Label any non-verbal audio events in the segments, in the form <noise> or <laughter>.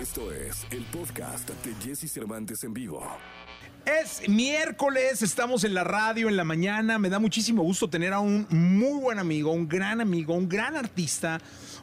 Esto es el podcast de Jesse Cervantes en vivo. Es miércoles, estamos en la radio en la mañana. Me da muchísimo gusto tener a un muy buen amigo, un gran amigo, un gran artista,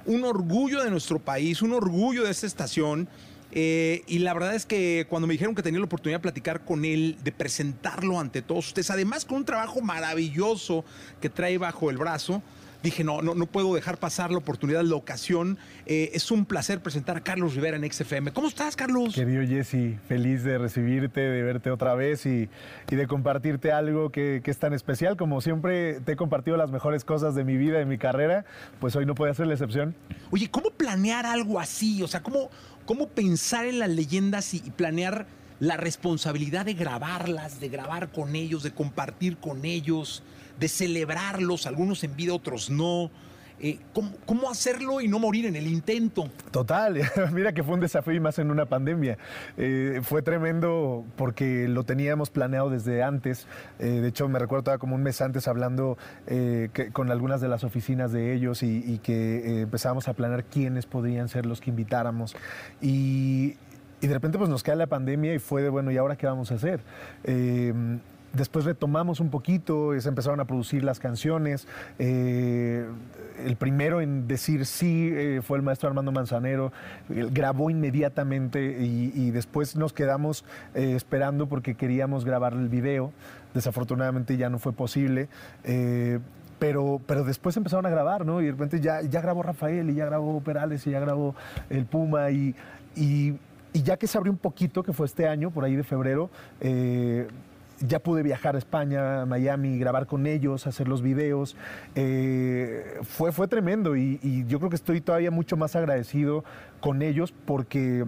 un orgullo de nuestro país, un orgullo de esta estación. Eh, y la verdad es que cuando me dijeron que tenía la oportunidad de platicar con él, de presentarlo ante todos ustedes, además con un trabajo maravilloso que trae bajo el brazo, dije, no, no, no puedo dejar pasar la oportunidad, la ocasión. Eh, es un placer presentar a Carlos Rivera en XFM. ¿Cómo estás, Carlos? Querido Jesse, feliz de recibirte, de verte otra vez y, y de compartirte algo que, que, es tan especial. Como siempre te he compartido las mejores cosas de mi vida, de mi carrera, pues hoy no puede ser la excepción. Oye, ¿cómo planear algo así? O sea, ¿cómo, cómo pensar en las leyendas y, y planear la responsabilidad de grabarlas, de grabar con ellos, de compartir con ellos, de celebrarlos, algunos en vida, otros no. Eh, ¿cómo, ¿cómo, hacerlo y no morir en el intento? Total, <laughs> mira que fue un desafío y más en una pandemia. Eh, fue tremendo porque lo teníamos planeado desde antes. Eh, de hecho, me recuerdo como un mes antes hablando con algunas de las oficinas de ellos y, y que empezábamos a planear quiénes podrían ser los que invitáramos. Y, y de repente pues nos cae la pandemia y fue de, bueno, ¿y ahora qué vamos a hacer? Eh, después retomamos un poquito, se empezaron a producir las canciones. Eh, el primero en decir sí eh, fue el maestro Armando Manzanero, Él grabó inmediatamente y, después nos quedamos eh, esperando porque queríamos grabar el video. Desafortunadamente ya no fue posible. Eh, pero, pero después empezaron a grabar, ¿no? Y de repente ya, ya grabó Rafael y ya grabó Perales y ya grabó el Puma y, y, y ya que se abrió un poquito, que fue este año, por ahí de febrero, eh, ya pude viajar a España, a Miami, grabar con ellos, hacer los videos. Eh, fue, fue tremendo y, y, yo creo que estoy todavía mucho más agradecido con ellos porque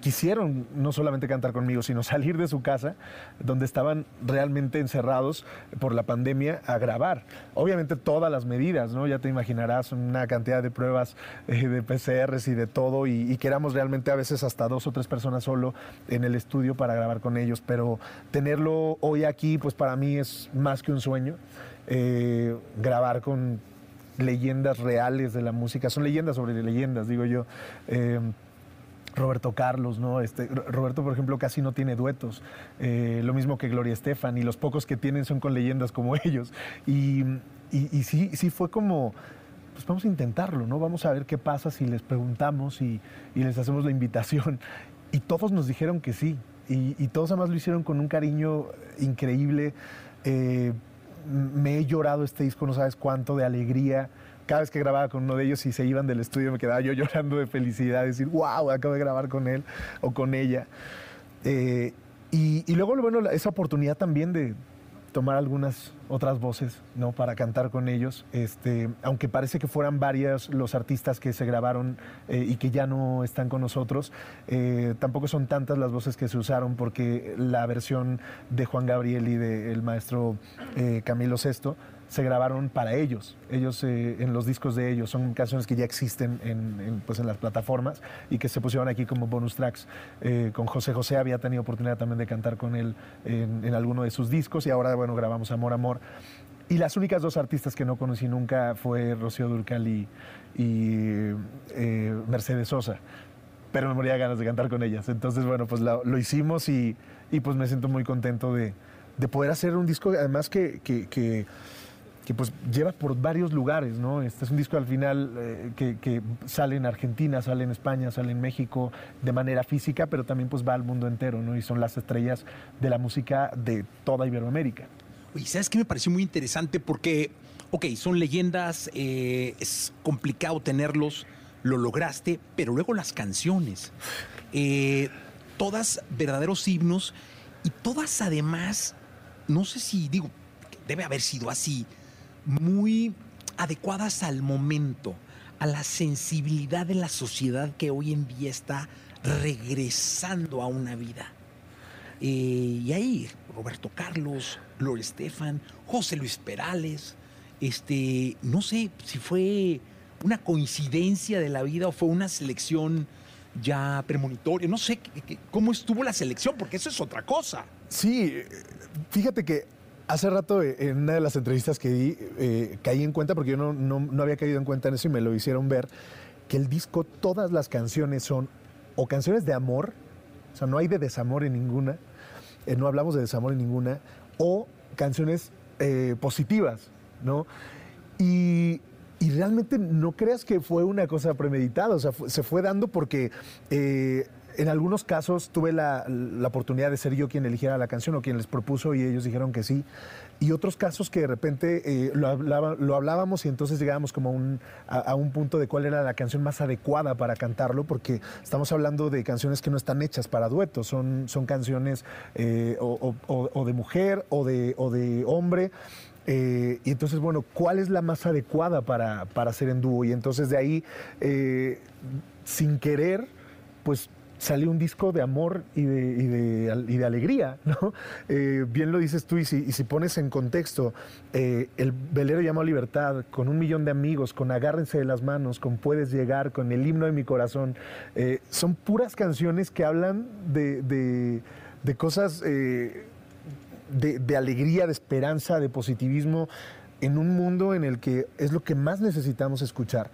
quisieron no solamente cantar conmigo, sino salir de su casa, donde estaban realmente encerrados por la pandemia, a grabar. Obviamente todas las medidas, ¿no? Ya te imaginarás una cantidad de pruebas eh, de PCRs y de todo, y, que éramos realmente a veces hasta dos o tres personas solo en el estudio para grabar con ellos, pero tenerlo hoy aquí, pues para mí es más que un sueño. Eh, grabar con leyendas reales de la música, son leyendas sobre leyendas, digo yo. Eh, Roberto Carlos, ¿no? Este, Roberto, por ejemplo, casi no tiene duetos. Eh, lo mismo que Gloria Estefan, y los pocos que tienen son con leyendas como <laughs> ellos. Y, sí, sí fue como, pues vamos a intentarlo, ¿no? Vamos a ver qué pasa si les preguntamos y, les hacemos la invitación. <laughs> Y todos nos dijeron que sí. Y, y todos además lo hicieron con un cariño increíble. Eh, me he llorado este disco, no sabes cuánto, de alegría cada vez que grababa con uno de ellos y se iban del estudio me quedaba yo llorando de felicidad, decir, wow, acabo de grabar con él o con ella. Eh, y, y, luego, bueno, esa oportunidad también de tomar algunas otras voces, ¿no? Para cantar con ellos, este, aunque parece que fueran varios los artistas que se grabaron eh, y que ya no están con nosotros, eh, tampoco son tantas las voces que se usaron porque la versión de Juan Gabriel y del de maestro Camilo Sesto se grabaron para ellos, ellos eh, en los discos de ellos, son canciones que ya existen en, en, pues en las plataformas y que se pusieron aquí como bonus tracks. Eh, con José José había tenido oportunidad también de cantar con él en, en, alguno de sus discos y ahora, bueno, grabamos Amor, Amor. Y las únicas dos artistas que no conocí nunca fue Rocío Durcal y, y eh, Mercedes Sosa pero me moría de ganas de cantar con ellas. Entonces, bueno, pues lo, lo hicimos y, y, pues me siento muy contento de, de poder hacer un disco, además que, que, que que pues lleva por varios lugares, ¿no? Este es un disco al final eh, que, sale en Argentina, sale en España, sale en México de manera física, pero también pues va al mundo entero, ¿no? Y son las estrellas de la música de toda Iberoamérica. Oye, ¿sabes qué me pareció muy interesante? Porque, ok, son leyendas, eh, es complicado tenerlos, lo lograste, pero luego las canciones, eh, todas verdaderos himnos y todas además, no sé si digo, debe haber sido así, muy adecuadas al momento, a la sensibilidad de la sociedad que hoy en día está regresando a una vida. Eh, y ahí Roberto Carlos, Gloria Estefan, José Luis Perales, este, no sé si fue una coincidencia de la vida o fue una selección ya premonitoria, no sé cómo estuvo la selección, porque eso es otra cosa. Sí, fíjate que Hace rato en una de las entrevistas que di eh, caí en cuenta, porque yo no, no, no, había caído en cuenta en eso y me lo hicieron ver, que el disco, todas las canciones son o canciones de amor, o sea, no hay de desamor en ninguna, eh, no hablamos de desamor en ninguna, o canciones eh, positivas, ¿no? Y, y realmente no creas que fue una cosa premeditada, o sea, se fue dando porque eh, en algunos casos tuve la, oportunidad de ser yo quien eligiera la canción o quien les propuso y ellos dijeron que sí. Y otros casos que de repente eh, lo, hablábamos y entonces llegábamos como a un, punto de cuál era la canción más adecuada para cantarlo, porque estamos hablando de canciones que no están hechas para duetos, son, canciones eh, o, de mujer o de, o de hombre. Eh, y entonces, bueno, ¿cuál es la más adecuada para, para hacer en dúo? Y entonces de ahí, eh, sin querer, pues salió un disco de amor y de, y de, y de alegría, <laughs> ¿no? Eh, bien lo dices tú, y si, pones en contexto, eh, el velero llamado Libertad, con un millón de amigos, con Agárrense de las manos, con Puedes llegar, con el himno de mi corazón, eh, son puras canciones que hablan de, de- cosas... de, alegría, de esperanza, de positivismo en un mundo en el que es lo que más necesitamos escuchar.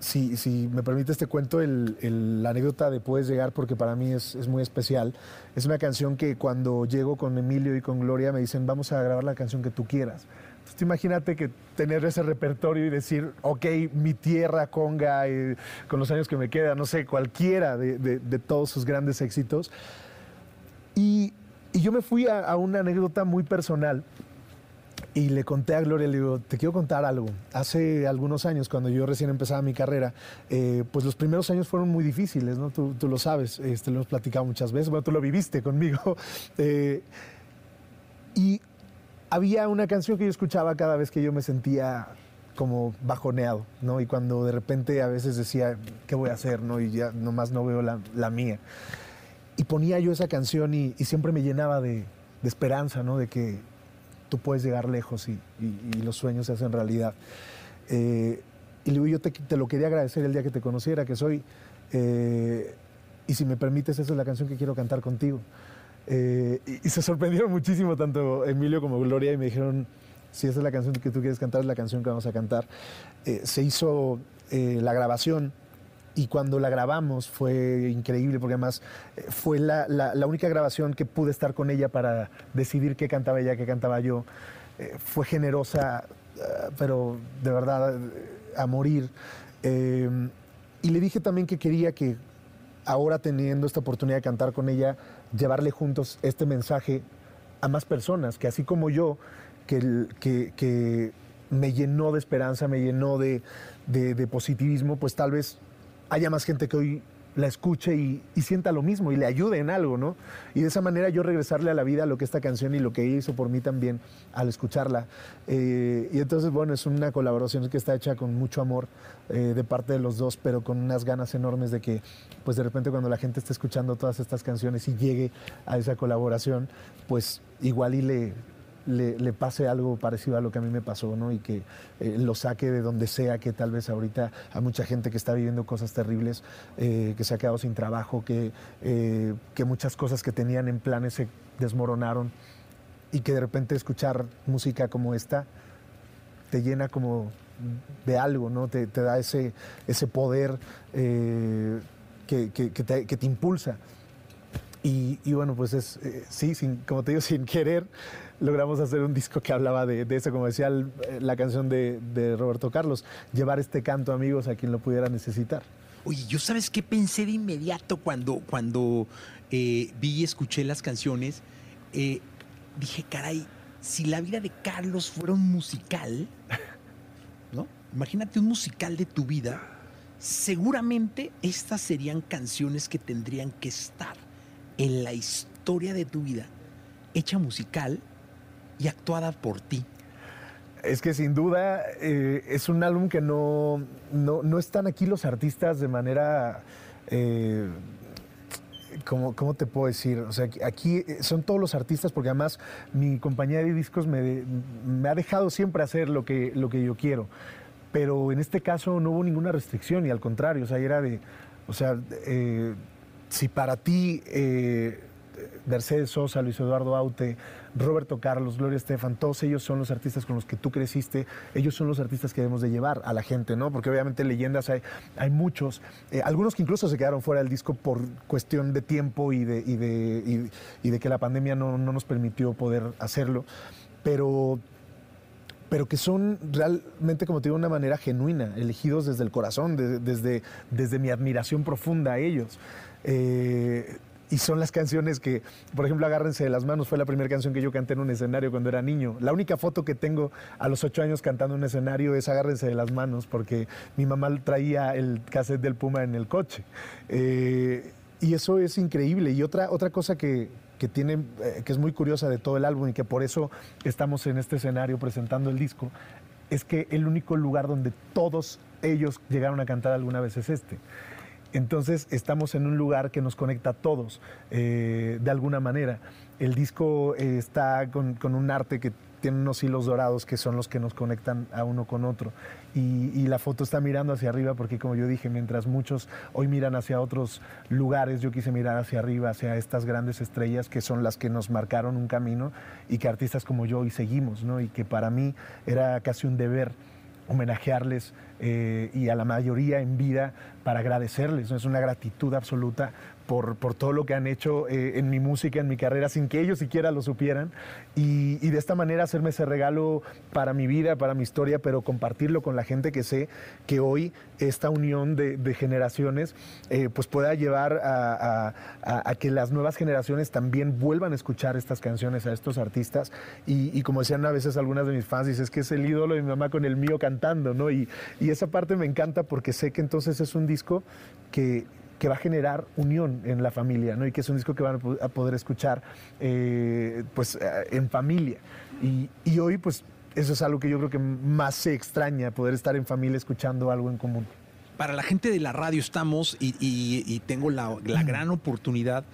Si, si me permites te cuento el- el- la anécdota de Puedes llegar porque para mí es, es muy especial. Es una canción que cuando llego con Emilio y con Gloria me dicen vamos a grabar la canción que tú quieras. Entonces, imagínate que tener ese repertorio y decir, ok, mi tierra, conga, eh, con los años que me quedan, no sé, cualquiera de- de- de todos sus grandes éxitos. Y, y yo me fui a una anécdota muy personal y le conté a Gloria, le digo, te quiero contar algo. Hace algunos años, cuando yo recién empezaba mi carrera, eh, pues los primeros años fueron muy difíciles, ¿no? Tú, tú lo sabes, este, lo hemos platicado muchas veces, bueno, tú lo viviste conmigo. <laughs> Eh, y había una canción que yo escuchaba cada vez que yo me sentía como bajoneado, ¿no? Y cuando de repente a veces decía, ¿qué voy a hacer? ¿no? Y ya nomás no veo la, la mía. Y ponía yo esa canción y, y siempre me llenaba de, de esperanza, ¿no? De que tú puedes llegar lejos y, los sueños se hacen realidad. Eh, y digo, yo te, lo quería agradecer el día que te conociera, que soy. eh, y si me permites, esa es la canción que quiero cantar contigo. Eh, y, y se sorprendieron muchísimo tanto Emilio como Gloria y me dijeron, si esa es la canción que tú quieres cantar, es la canción que vamos a cantar. Eh, se hizo la grabación y cuando la grabamos fue increíble porque además eh, fue la, la- la única grabación que pude estar con ella para decidir qué cantaba ella, qué cantaba yo. Eh, fue generosa, eh, pero de verdad eh, a morir. Eh, y le dije también que quería que ahora teniendo esta oportunidad de cantar con ella, llevarle juntos este mensaje a más personas, que así como yo, que, que- que me llenó de esperanza, me llenó de, de- de positivismo, pues tal vez haya más gente que hoy la escuche y, sienta lo mismo y le ayude en algo, ¿no? Y de esa manera yo regresarle a la vida lo que esta canción y lo que ella hizo por mí también al escucharla. Eh, y entonces, bueno, es una colaboración que está hecha con mucho amor eh, de parte de los dos, pero con unas ganas enormes de que, pues de repente cuando la gente esté escuchando todas estas canciones y llegue a esa colaboración, pues igual y le, le, le pase algo parecido a lo que a mí me pasó, ¿no? Y que eh, lo saque de donde sea, que tal vez ahorita hay mucha gente que está viviendo cosas terribles, eh, que se ha quedado sin trabajo, que, eh, que muchas cosas que tenían en planes se desmoronaron y que de repente escuchar música como esta te llena como de algo, ¿no? Te, da ese, ese poder que, que- te, que te impulsa. Y, y bueno, pues es, sí, sin, como te digo, <laughs> sin querer, logramos hacer un disco que hablaba de, de decía el- eh, la canción de, de Roberto Carlos, llevar este canto, amigos, a quien lo pudiera necesitar. Oye, ¿yo sabes qué pensé de inmediato cuando, cuando eh, vi y escuché las canciones? Eh, dije, caray, si la vida de Carlos fuera un musical, <laughs> ¿no? Imagínate un musical de tu vida, seguramente estas serían canciones que tendrían que estar en la historia de tu vida, hecha musical y actuada por ti. Es que sin duda eh, es un álbum que no, no, no están aquí los artistas de manera... eh, ¿Cómo, te puedo decir? O sea, aquí- aquí son todos los artistas, porque además mi compañía de discos me, ha dejado siempre hacer lo que, lo que yo quiero. Pero en este caso no hubo ninguna restricción y al contrario, o sea, era de, o sea, eh, si para ti eh, Mercedes Sosa, Luis Eduardo Aute, Roberto Carlos, Gloria Estefan, todos ellos son los artistas con los que tú creciste, ellos son los artistas que debemos de llevar a la gente, ¿no? Porque obviamente leyendas hay, hay muchos, eh, algunos que incluso se quedaron fuera del disco por cuestión de tiempo y de, y de, y, de que la pandemia no, no nos permitió poder hacerlo, pero pero que son realmente, como te digo, una manera genuina, elegidos desde el corazón, desde, desde mi admiración profunda a ellos. Eh, y son las canciones que, por ejemplo, Agárrense de las manos, fue la primera canción que yo canté en un escenario cuando era niño. La única foto que tengo a los ocho años cantando en un escenario es Agárrense de las manos, porque mi mamá traía el cassette del Puma en el coche. Eh, y eso es increíble. Y otra, otra cosa que, que, tiene, eh, que es muy curiosa de todo el álbum y que por eso estamos en este escenario presentando el disco, es que el único lugar donde todos ellos llegaron a cantar alguna vez es este. Entonces estamos en un lugar que nos conecta a todos eh, de alguna manera. El disco eh, está con, un arte que tiene unos hilos dorados que son los que nos conectan a uno con otro. Y, la foto está mirando hacia arriba porque, como yo dije, mientras muchos hoy miran hacia otros lugares, yo quise mirar hacia arriba, hacia estas grandes estrellas que son las que nos marcaron un camino y que artistas como yo hoy seguimos, ¿no? Y que para mí era casi un deber homenajearles eh, y a la mayoría en vida para agradecerles. Es una gratitud absoluta por, por, todo lo que han hecho eh, en mi música, en mi carrera, sin que ellos siquiera lo supieran. Y, y, de esta manera hacerme ese regalo para mi vida, para mi historia, pero compartirlo con la gente que sé que hoy esta unión de, de generaciones eh, pues pueda llevar a, a, a, que las nuevas generaciones también vuelvan a escuchar estas canciones a estos artistas. Y, y, como decían a veces algunas de mis fans, dices que es el ídolo de mi mamá con el mío cantando, ¿no? Y, y esa parte me encanta porque sé que entonces es un disco que que va a generar unión en la familia, ¿no? Y que es un disco que van a poder escuchar eh, pues, eh, en familia. Y, y, hoy, pues, eso es algo que yo creo que más se extraña, poder estar en familia escuchando algo en común. Para la gente de la radio estamos y, y, y tengo la, la, gran oportunidad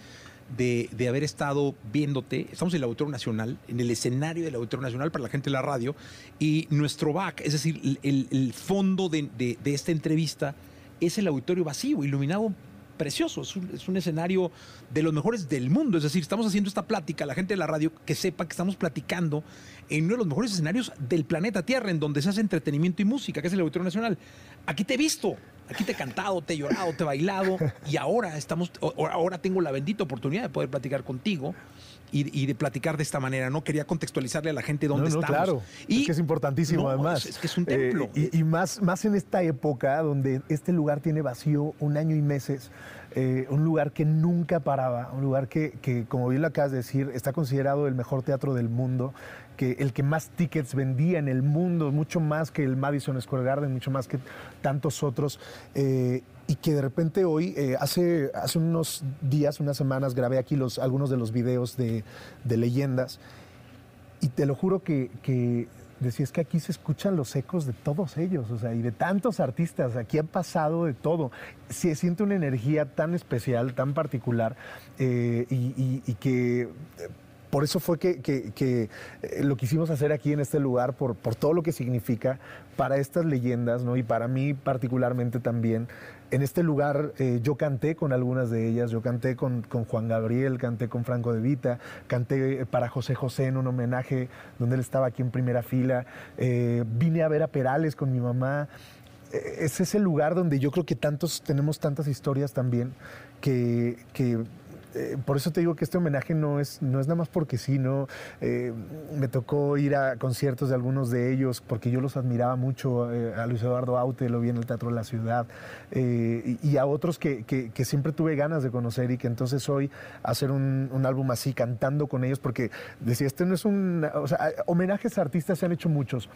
de, de, haber estado viéndote. Estamos en el Auditorio Nacional, en el escenario del Auditorio Nacional para la gente de la radio. Y nuestro back, es decir, el, el fondo de, de, de esta entrevista es el auditorio vacío, iluminado precioso, es un, es un, escenario de los mejores del mundo. Es decir, estamos haciendo esta plática, la gente de la radio que sepa que estamos platicando en uno de los mejores escenarios del planeta Tierra, en donde se hace entretenimiento y música, que es el Auditorio Nacional. Aquí te he visto, aquí te he cantado, te he llorado, te he bailado, y ahora estamos, ahora tengo la bendita oportunidad de poder platicar contigo. Y, y, de platicar de esta manera, ¿no? Quería contextualizarle a la gente dónde no, no, estamos. Claro, y, es que es importantísimo no, además. Es, que es un templo. Eh, y, y más, más en esta época donde este lugar tiene vacío un año y meses. Eh, un lugar que nunca paraba, un lugar que, que, como bien lo acabas de decir, está considerado el mejor teatro del mundo, que el que más tickets vendía en el mundo, mucho más que el Madison Square Garden, mucho más que tantos otros. Eh, y que de repente hoy, eh, hace, hace unos días, unas semanas, grabé aquí los, algunos de los videos de, leyendas. Y te lo juro que, que decía, es que aquí se escuchan los ecos de todos ellos, o sea, y de tantos artistas, aquí han pasado de todo. Se siente una energía tan especial, tan particular, eh, y, que por eso fue que, que, que, lo quisimos hacer aquí en este lugar, por, por todo lo que significa para estas leyendas, ¿no? Y para mí particularmente también. En este lugar eh, yo canté con algunas de ellas, yo canté con, con, Juan Gabriel, canté con Franco de Vita, canté para José José en un homenaje donde él estaba aquí en primera fila, eh, vine a ver a Perales con mi mamá. Es ese lugar donde yo creo que tantos tenemos tantas historias también que, que eh, por eso te digo que este homenaje no es, no es nada más porque sí, ¿no? Eh, me tocó ir a conciertos de algunos de ellos porque yo los admiraba mucho. Eh, a Luis Eduardo Aute lo vi en el Teatro de la Ciudad y, a otros que, que, siempre tuve ganas de conocer y que entonces hoy hacer un, un álbum así cantando con ellos porque decía, este no es un... O sea, homenajes a artistas se han hecho muchos.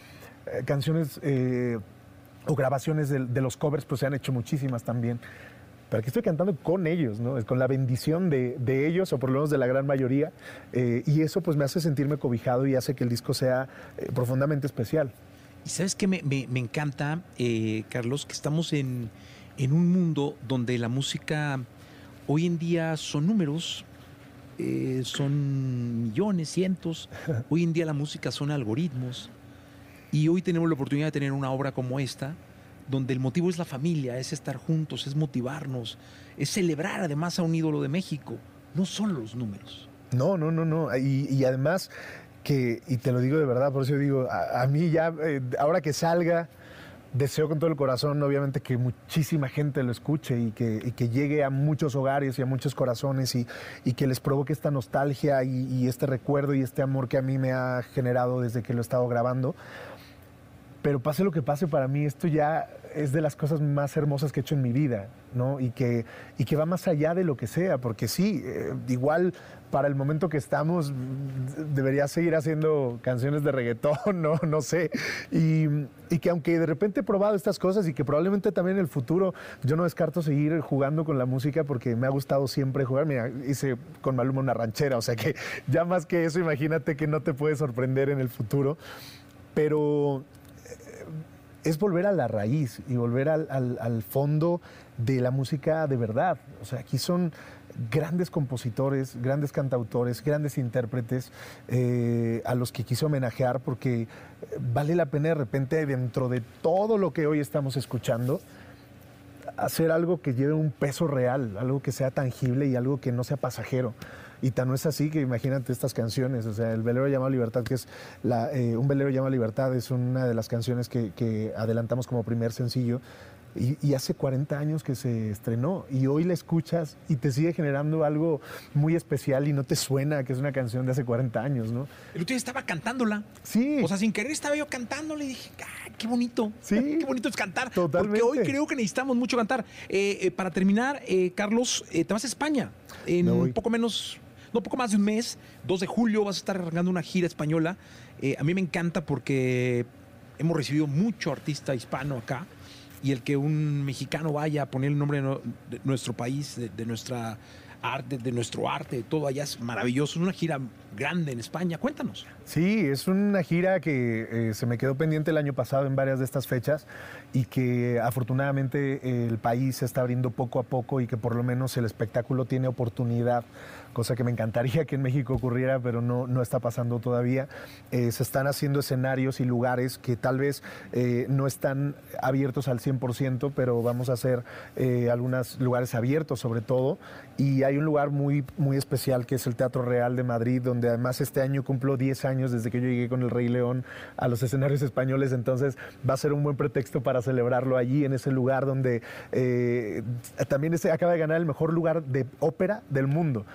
canciones o grabaciones de, de los covers pues se han hecho muchísimas también pero aquí estoy cantando con ellos, ¿no? con la bendición de, de, ellos, o por lo menos de la gran mayoría, eh, y eso pues me hace sentirme cobijado y hace que el disco sea eh, profundamente especial. Y sabes que me, me, me, encanta, eh, Carlos, que estamos en, en, un mundo donde la música hoy en día son números, son millones, cientos, <laughs> hoy en día la música son algoritmos, y hoy tenemos la oportunidad de tener una obra como esta, donde el motivo es la familia, es estar juntos, es motivarnos, es celebrar además a un ídolo de México, no son los números. No, no, no, no. Y, además que, y te lo digo de verdad, por eso digo, a, mí ya, eh, ahora que salga, deseo con todo el corazón, obviamente, que muchísima gente lo escuche y que, que llegue a muchos hogares y a muchos corazones y, y que les provoque esta nostalgia y, y, este recuerdo y este amor que a mí me ha generado desde que lo he estado grabando. Pero pase lo que pase, para mí esto ya es de las cosas más hermosas que he hecho en mi vida, ¿no? Y que, y que va más allá de lo que sea, porque sí, eh, igual para el momento que estamos debería seguir haciendo canciones de reggaetón, <laughs> no, no sé. Y, y, que aunque de repente he probado estas cosas y que probablemente también en el futuro yo no descarto seguir jugando con la música porque me ha gustado siempre jugar. Mira, hice con Maluma una ranchera, o sea que <laughs> ya más que eso, imagínate que no te puede sorprender en el futuro. Pero es volver a la raíz y volver al, fondo de la música de verdad. O sea, aquí son grandes compositores, grandes cantautores, grandes intérpretes eh, a los que quiso homenajear porque eh, vale la pena de repente dentro de todo lo que hoy estamos escuchando hacer algo que lleve un peso real, algo que sea tangible y algo que no sea pasajero. Y tan no es así que imagínate estas canciones, o sea, el velero llama Libertad, que es la, eh, un velero llama Libertad, es una de las canciones que, adelantamos como primer sencillo. Y, hace 40 años que se estrenó y hoy la escuchas y te sigue generando algo muy especial y no te suena que es una canción de hace 40 años, ¿no? El otro día estaba cantándola. Sí. O sea, sin querer estaba yo cantándola y dije, ah, qué bonito. Sí. <laughs> Qué bonito es cantar. Totalmente. Porque hoy creo que necesitamos mucho cantar. Eh, eh, para terminar, Carlos, te vas a España en un poco menos no poco más de un mes, 2 de julio, vas a estar arrancando una gira española. Eh, a mí me encanta porque hemos recibido mucho artista hispano acá y el que un mexicano vaya a poner el nombre de nuestro país, de, nuestra arte, de nuestro arte, de todo allá es maravilloso. Es una gira grande en España. Cuéntanos. Sí, es una gira que eh, se me quedó pendiente el año pasado en varias de estas fechas y que afortunadamente el país se está abriendo poco a poco y que por lo menos el espectáculo tiene oportunidad cosa que me encantaría que en México ocurriera, pero no, no está pasando todavía. Eh, se están haciendo escenarios y lugares que tal vez eh, no están abiertos al 100%, pero vamos a hacer eh, algunos lugares abiertos sobre todo. Y hay un lugar muy, muy especial que es el Teatro Real de Madrid, donde además este año cumplo 10 años desde que yo llegué con el Rey León a los escenarios españoles, entonces va a ser un buen pretexto para celebrarlo allí, en ese lugar donde también se acaba de ganar el mejor lugar de ópera del mundo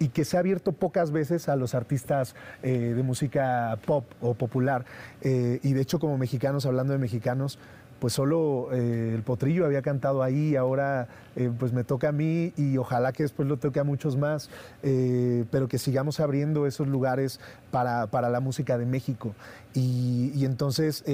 y que se ha abierto pocas veces a los artistas eh, de música pop o popular. Eh, y de hecho, como mexicanos, hablando de mexicanos, pues solo eh, el potrillo había cantado ahí, ahora eh, pues me toca a mí y ojalá que después lo toque a muchos más, eh, pero que sigamos abriendo esos lugares para, la música de México. Y, entonces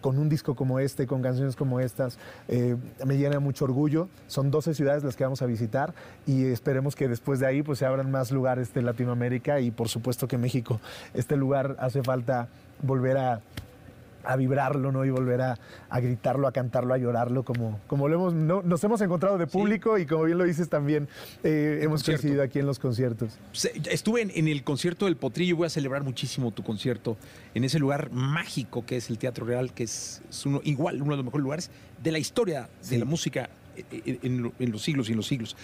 con un disco como este, con canciones como estas, me llena mucho orgullo. Son 12 ciudades las que vamos a visitar y esperemos que después de ahí pues se abran más lugares de Latinoamérica y por supuesto que México, este lugar hace falta volver a a vibrarlo, ¿no? Y volver a, gritarlo, a cantarlo, a llorarlo, como, como lo hemos, nos hemos encontrado de público y como bien lo dices también, eh, hemos coincidido aquí en los conciertos. Estuve en, el concierto del Potrillo, voy a celebrar muchísimo tu concierto en ese lugar mágico que es el Teatro Real, que es, uno, igual uno de los mejores lugares de la historia de la música eh, eh, en, los siglos y en los siglos.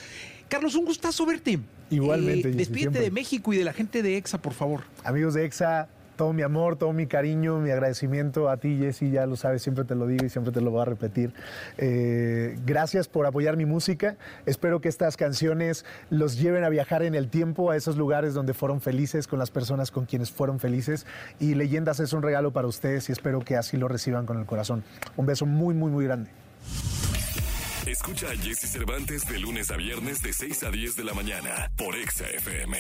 Carlos, un gustazo verte. Igualmente. despídete de México y de la gente de EXA, por favor. Amigos de EXA, todo mi amor, todo mi cariño, mi agradecimiento a ti, Jesse, ya lo sabes, siempre te lo digo y siempre te lo voy a repetir. Eh, gracias por apoyar mi música. Espero que estas canciones los lleven a viajar en el tiempo a esos lugares donde fueron felices, con las personas con quienes fueron felices. Y Leyendas es un regalo para ustedes y espero que así lo reciban con el corazón. Un beso muy, muy, muy grande. Escucha a Jesse Cervantes de lunes a viernes de 6 a 10 de la mañana por Exa FM.